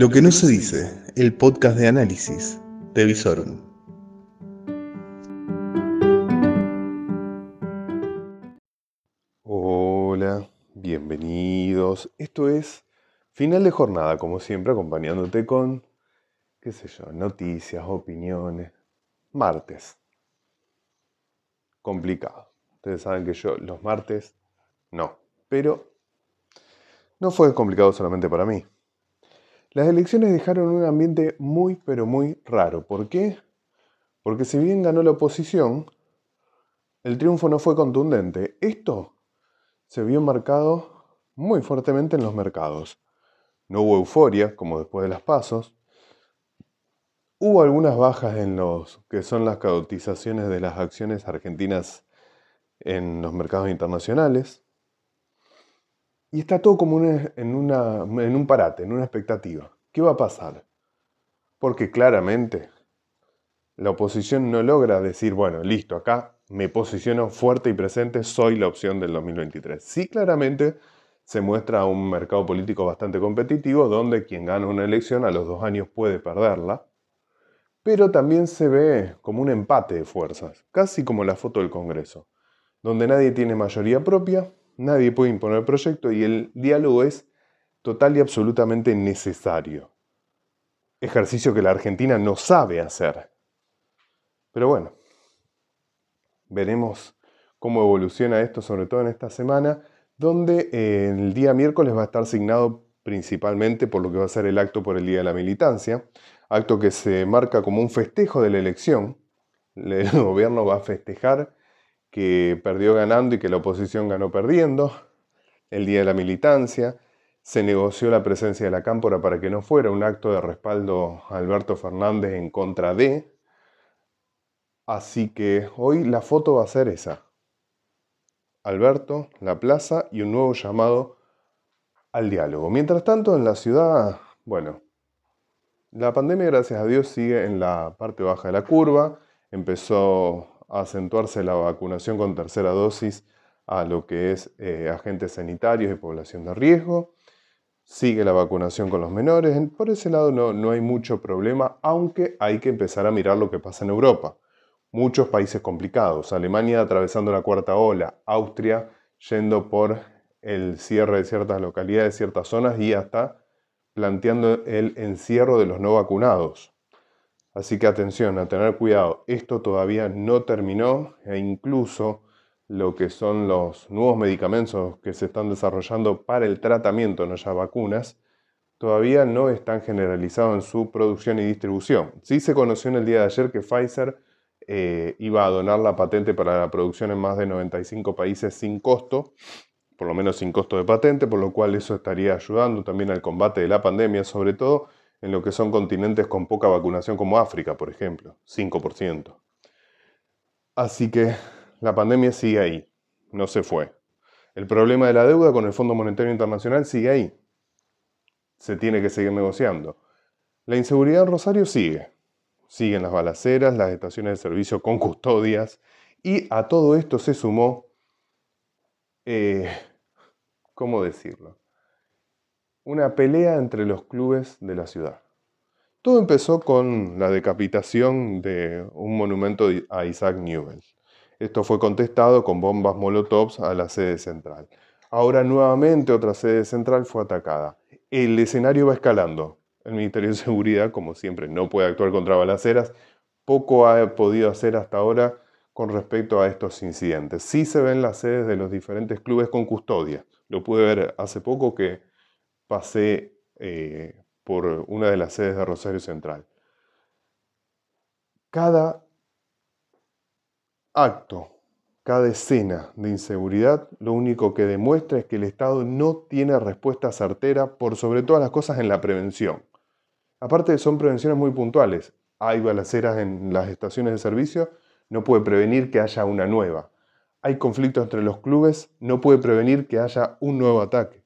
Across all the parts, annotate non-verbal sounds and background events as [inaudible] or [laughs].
Lo que no se dice, el podcast de análisis de Visorum. Hola, bienvenidos. Esto es final de jornada, como siempre, acompañándote con, qué sé yo, noticias, opiniones. Martes. Complicado. Ustedes saben que yo los martes no. Pero no fue complicado solamente para mí. Las elecciones dejaron un ambiente muy, pero muy raro. ¿Por qué? Porque si bien ganó la oposición, el triunfo no fue contundente. Esto se vio marcado muy fuertemente en los mercados. No hubo euforia, como después de las pasos. Hubo algunas bajas en los que son las cotizaciones de las acciones argentinas en los mercados internacionales. Y está todo como en, en un parate, en una expectativa. ¿Qué va a pasar? Porque claramente la oposición no logra decir, bueno, listo, acá me posiciono fuerte y presente, soy la opción del 2023. Sí, claramente se muestra un mercado político bastante competitivo donde quien gana una elección a los dos años puede perderla, pero también se ve como un empate de fuerzas, casi como la foto del Congreso, donde nadie tiene mayoría propia Nadie puede imponer el proyecto y el diálogo es total y absolutamente necesario. Ejercicio que la Argentina no sabe hacer. Pero bueno, veremos cómo evoluciona esto, sobre todo en esta semana, donde eh, el día miércoles va a estar asignado principalmente por lo que va a ser el acto por el Día de la Militancia, acto que se marca como un festejo de la elección. El [laughs] gobierno va a festejar que perdió ganando y que la oposición ganó perdiendo, el día de la militancia, se negoció la presencia de la cámpora para que no fuera un acto de respaldo a Alberto Fernández en contra de, así que hoy la foto va a ser esa. Alberto, la plaza y un nuevo llamado al diálogo. Mientras tanto, en la ciudad, bueno, la pandemia, gracias a Dios, sigue en la parte baja de la curva. Empezó acentuarse la vacunación con tercera dosis a lo que es eh, agentes sanitarios y población de riesgo. Sigue la vacunación con los menores. Por ese lado no, no hay mucho problema, aunque hay que empezar a mirar lo que pasa en Europa. Muchos países complicados. Alemania atravesando la cuarta ola. Austria yendo por el cierre de ciertas localidades, ciertas zonas y hasta planteando el encierro de los no vacunados. Así que atención, a tener cuidado, esto todavía no terminó e incluso lo que son los nuevos medicamentos que se están desarrollando para el tratamiento, no ya vacunas, todavía no están generalizados en su producción y distribución. Sí se conoció en el día de ayer que Pfizer eh, iba a donar la patente para la producción en más de 95 países sin costo, por lo menos sin costo de patente, por lo cual eso estaría ayudando también al combate de la pandemia, sobre todo en lo que son continentes con poca vacunación como África, por ejemplo, 5%. Así que la pandemia sigue ahí, no se fue. El problema de la deuda con el Fondo Monetario Internacional sigue ahí. Se tiene que seguir negociando. La inseguridad en Rosario sigue. Siguen las balaceras, las estaciones de servicio con custodias y a todo esto se sumó, eh, ¿cómo decirlo? Una pelea entre los clubes de la ciudad. Todo empezó con la decapitación de un monumento a Isaac Newell. Esto fue contestado con bombas molotovs a la sede central. Ahora nuevamente otra sede central fue atacada. El escenario va escalando. El Ministerio de Seguridad, como siempre, no puede actuar contra balaceras. Poco ha podido hacer hasta ahora con respecto a estos incidentes. Sí se ven las sedes de los diferentes clubes con custodia. Lo pude ver hace poco que pasé eh, por una de las sedes de Rosario Central. Cada acto, cada escena de inseguridad, lo único que demuestra es que el Estado no tiene respuesta certera por sobre todas las cosas en la prevención. Aparte son prevenciones muy puntuales. Hay balaceras en las estaciones de servicio, no puede prevenir que haya una nueva. Hay conflictos entre los clubes, no puede prevenir que haya un nuevo ataque.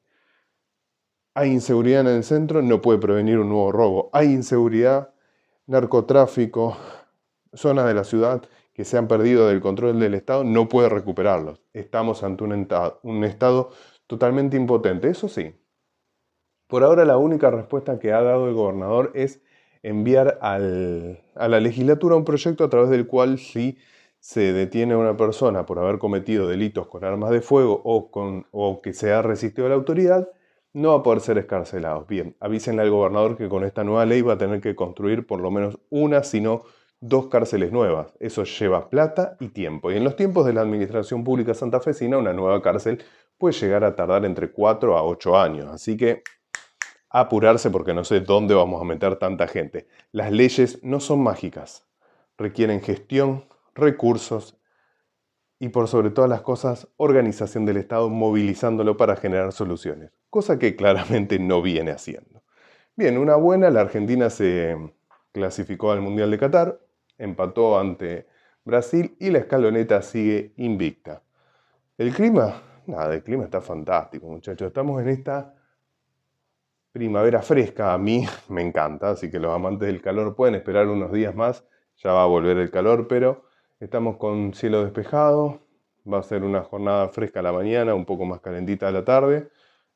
Hay inseguridad en el centro, no puede prevenir un nuevo robo. Hay inseguridad, narcotráfico, zonas de la ciudad que se han perdido del control del Estado, no puede recuperarlos. Estamos ante un, Estado totalmente impotente. Eso sí, Por ahora la única respuesta que ha dado el gobernador es enviar a la legislatura un proyecto a través del cual si se detiene a una persona por haber cometido delitos con armas de fuego o, o que se ha resistido a la autoridad, no va a poder ser escarcelado. Bien, avísenle al gobernador que con esta nueva ley va a tener que construir por lo menos una, sino dos cárceles nuevas. Eso lleva plata y tiempo. Y en los tiempos de la Administración Pública santafesina, una nueva cárcel puede llegar a tardar entre 4 a 8 años. Así que apurarse porque no sé dónde vamos a meter tanta gente. Las leyes no son mágicas, requieren gestión, recursos y por sobre todas las cosas, organización del Estado movilizándolo para generar soluciones, cosa que claramente no viene haciendo. Bien, una buena, la Argentina se clasificó al Mundial de Qatar, empató ante Brasil y la escaloneta sigue invicta. El clima, nada, el clima está fantástico, muchachos. Estamos en esta primavera fresca, a mí me encanta, así que los amantes del calor pueden esperar unos días más, ya va a volver el calor, pero estamos con cielo despejado, va a ser una jornada fresca la mañana, un poco más calentita la tarde,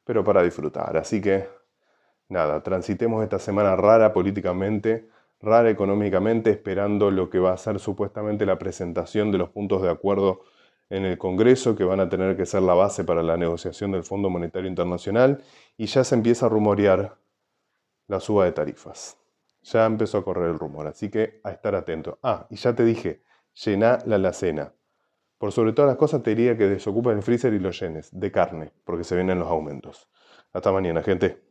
pero para disfrutar. Así que nada, transitemos esta semana rara políticamente, rara económicamente, esperando lo que va a ser supuestamente la presentación de los puntos de acuerdo en el Congreso que van a tener que ser la base para la negociación del Fondo Monetario Internacional y ya se empieza a rumorear la suba de tarifas. Ya empezó a correr el rumor, así que a estar atento. Ah, y ya te dije, llena la alacena. Por sobre todas las cosas te diría que desocupes el freezer y lo llenes de carne, porque se vienen los aumentos. Hasta mañana, gente.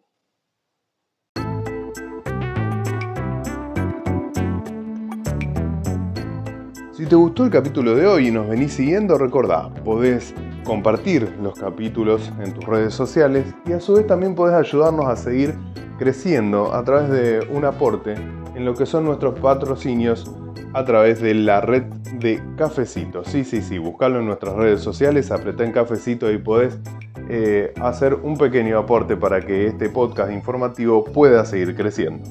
Si te gustó el capítulo de hoy y nos venís siguiendo, recordá, podés compartir los capítulos en tus redes sociales y a su vez también podés ayudarnos a seguir creciendo a través de un aporte en lo que son nuestros patrocinios a través de la red de Cafecito. Sí, sí, sí, buscalo en nuestras redes sociales, apretá en Cafecito y podés eh, hacer un pequeño aporte para que este podcast informativo pueda seguir creciendo.